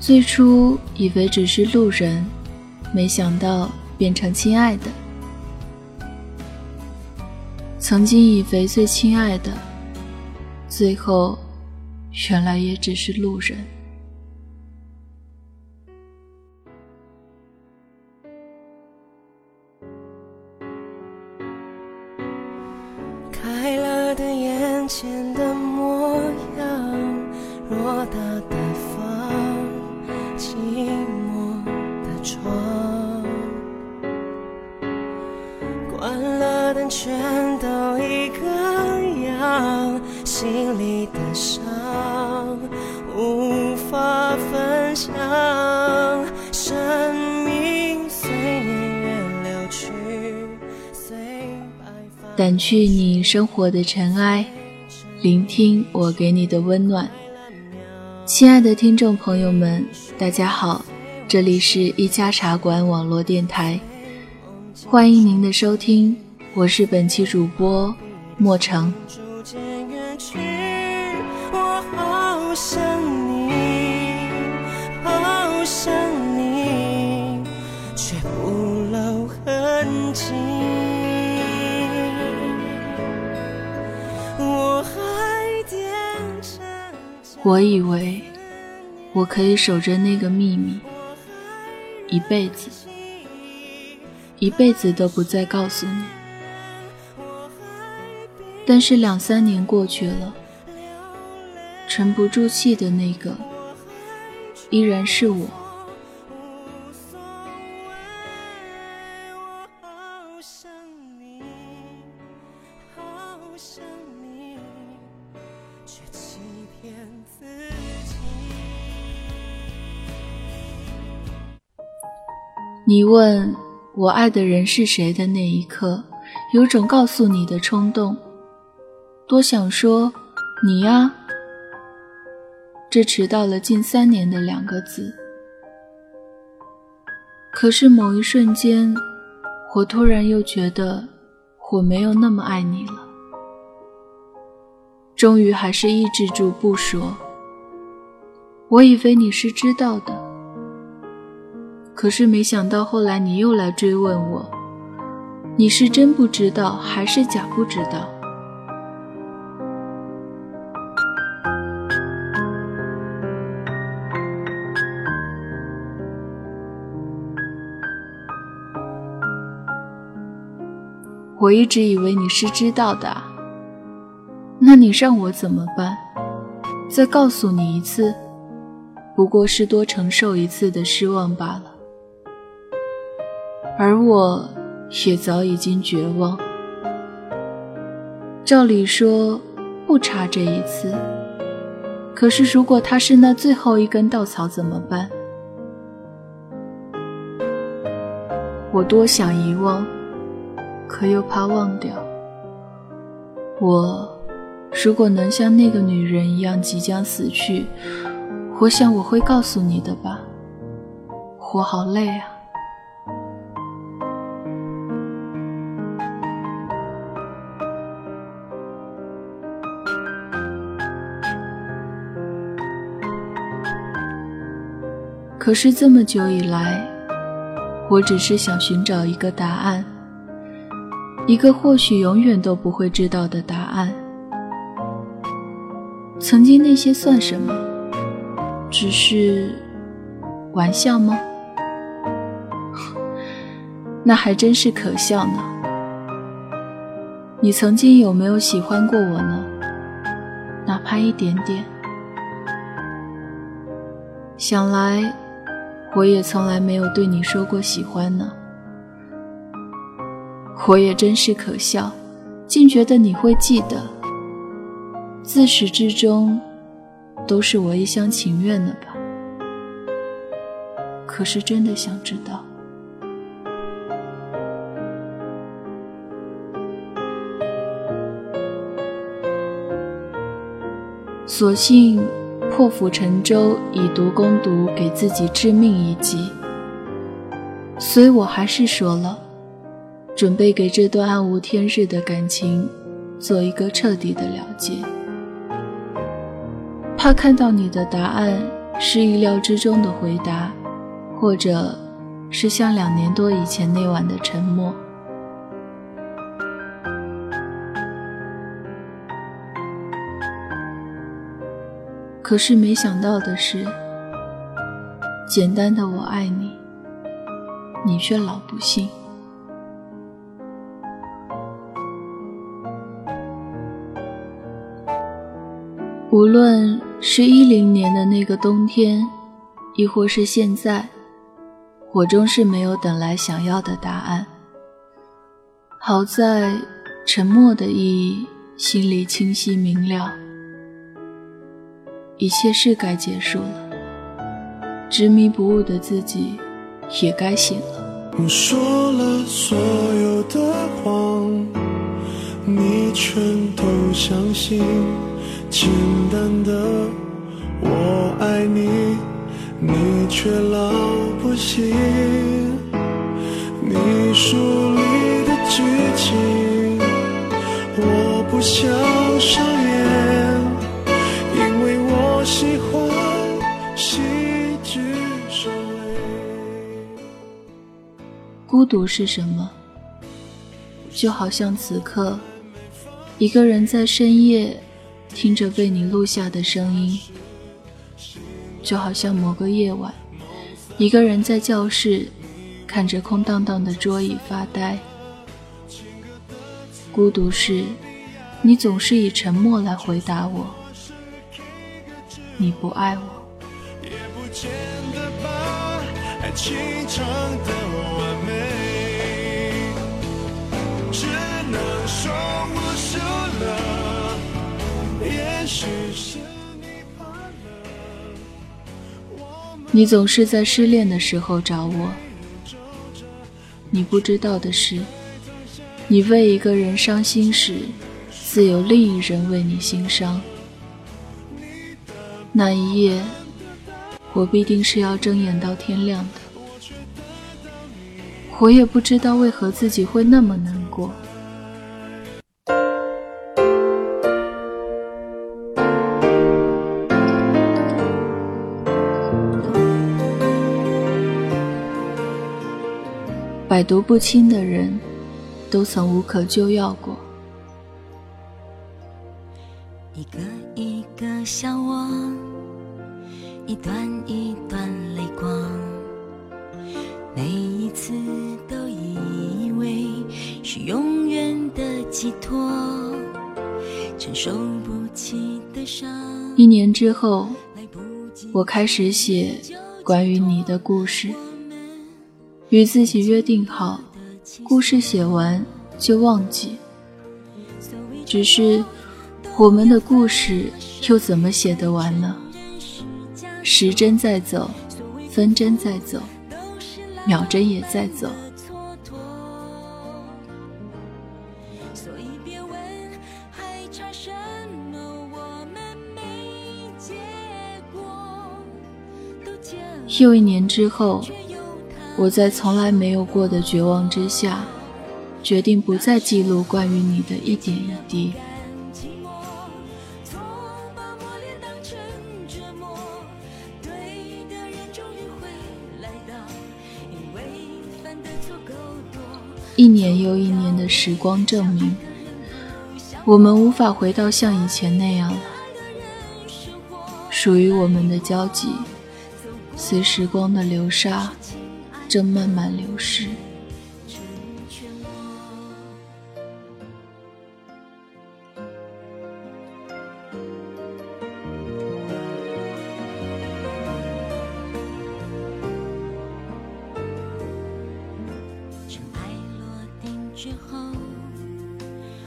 最初以为只是路人，没想到变成亲爱的。曾经以为最亲爱的，最后原来也只是路人。分享，生命随年月流去，随白发。掸去你生活的尘埃，聆听我给你的温暖。亲爱的听众朋友们，大家好，这里是一家茶馆网络电台，欢迎您的收听，我是本期主播莫成。我以为我可以守着那个秘密，一辈子，一辈子都不再告诉你。但是两三年过去了，沉不住气的那个，依然是我。你问我爱的人是谁的那一刻，有种告诉你的冲动，多想说你呀。这迟到了近三年的两个字，可是某一瞬间，我突然又觉得我没有那么爱你了。终于还是抑制住不说。我以为你是知道的。可是没想到后来你又来追问我，你是真不知道还是假不知道？我一直以为你是知道的，那你让我怎么办？再告诉你一次，不过是多承受一次的失望罢了。而我也早已经绝望。照理说不差这一次，可是如果他是那最后一根稻草怎么办？我多想遗忘，可又怕忘掉。我如果能像那个女人一样即将死去，我想我会告诉你的吧。我好累啊。可是这么久以来，我只是想寻找一个答案，一个或许永远都不会知道的答案。曾经那些算什么？只是玩笑吗？那还真是可笑呢。你曾经有没有喜欢过我呢？哪怕一点点。想来。我也从来没有对你说过喜欢呢，我也真是可笑，竟觉得你会记得。自始至终，都是我一厢情愿的吧？可是真的想知道，索性。破釜沉舟，以毒攻毒，给自己致命一击。所以我还是说了，准备给这段暗无天日的感情做一个彻底的了结。怕看到你的答案是意料之中的回答，或者是像两年多以前那晚的沉默。可是没想到的是，简单的“我爱你”，你却老不信。无论是一零年的那个冬天，亦或是现在，我终是没有等来想要的答案。好在沉默的意义心里清晰明了，一切是该结束了，执迷不悟的自己也该醒了。我说了所有的谎，你全都相信。简单的我爱你，你却老不信。你书里的剧情，我不想上演，孤独是什么？就好像此刻，一个人在深夜。听着被你录下的声音，就好像某个夜晚，一个人在教室看着空荡荡的桌椅发呆。孤独是，你总是以沉默来回答我，你不爱我。你总是在失恋的时候找我。你不知道的是，你为一个人伤心时，自有另一人为你心伤。那一夜，我必定是要睁眼到天亮的。我也不知道为何自己会那么难百毒不侵的人，都曾无可救药过。一个一个笑我，一段一段泪光，每一次都以为是永远的寄托，承受不起的伤。一年之后，我开始写关于你的故事。与自己约定好，故事写完就忘记。只是我们的故事又怎么写得完呢？时针在走，分针在走，秒针也在走。又一年之后。我在从来没有过的绝望之下，决定不再记录关于你的一点一滴。一年又一年的时光证明，我们无法回到像以前那样了。属于我们的交集，随时光的流沙。正慢慢流逝。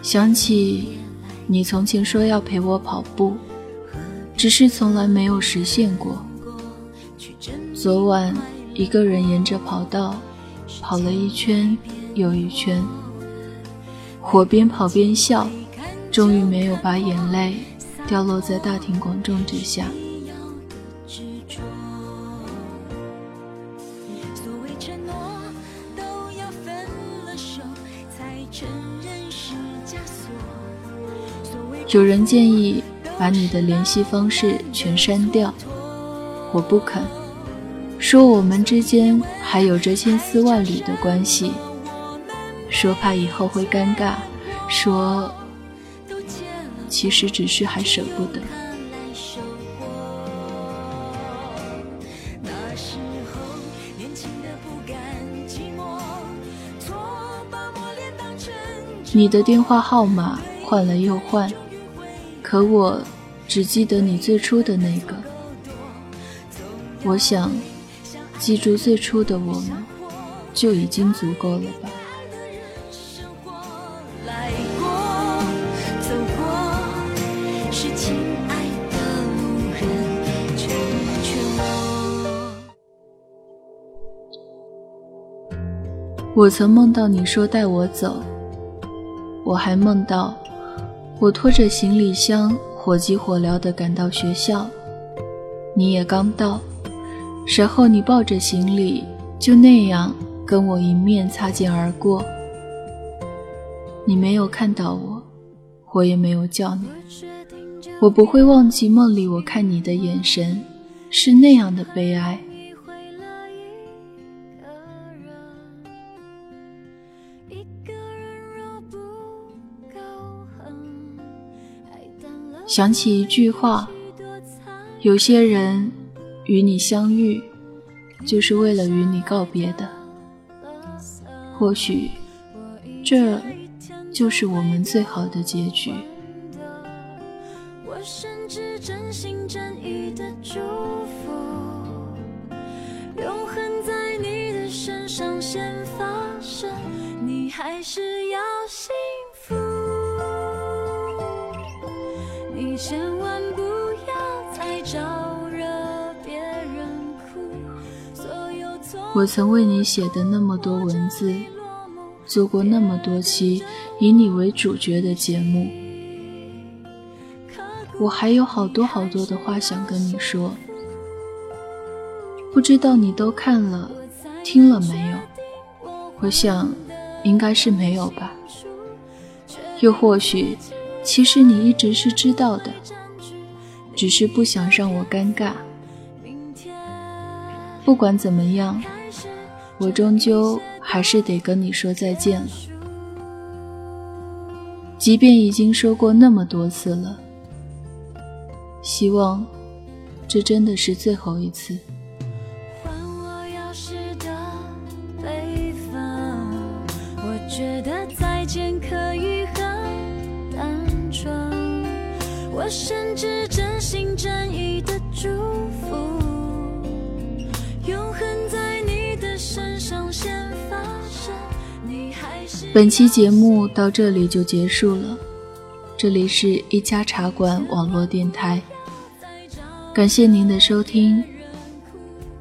想起你从前说要陪我跑步，只是从来没有实现过。昨晚。一个人沿着跑道跑了一圈又一圈，我边跑边笑，终于没有把眼泪掉落在大庭广众之下。有人建议把你的联系方式全删掉。我不肯，说我们之间还有着千丝万缕的关系，说怕以后会尴尬，说其实只是还舍不得。你的电话号码换了又换，可我只记得你最初的那个。我想，记住最初的我们，就已经足够了吧。我曾梦到你说带我走，我还梦到我拖着行李箱火急火燎地赶到学校，你也刚到。然后你抱着行李，就那样跟我迎面擦肩而过。你没有看到我，我也没有叫你。我不会忘记梦里我看你的眼神，是那样的悲哀。想起一句话，有些人。与你相遇，就是为了与你告别的。或许，这就是我们最好的结局。我甚至真心真意的祝福，永恒在你的身上先发生，你还是要幸福。你千万我曾为你写的那么多文字，做过那么多期以你为主角的节目，我还有好多好多的话想跟你说，不知道你都看了、听了没有？我想，应该是没有吧。又或许，其实你一直是知道的，只是不想让我尴尬。不管怎么样。我终究还是得跟你说再见了，即便已经说过那么多次了。希望这真的是最后一次。我觉得再见可以很，我甚至真心真意的祝福。本期节目到这里就结束了。这里是一家茶馆网络电台，感谢您的收听。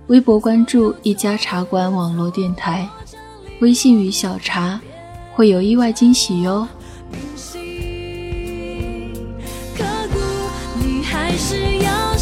微博关注一家茶馆网络电台，微信与小茶会有意外惊喜哟。你还是要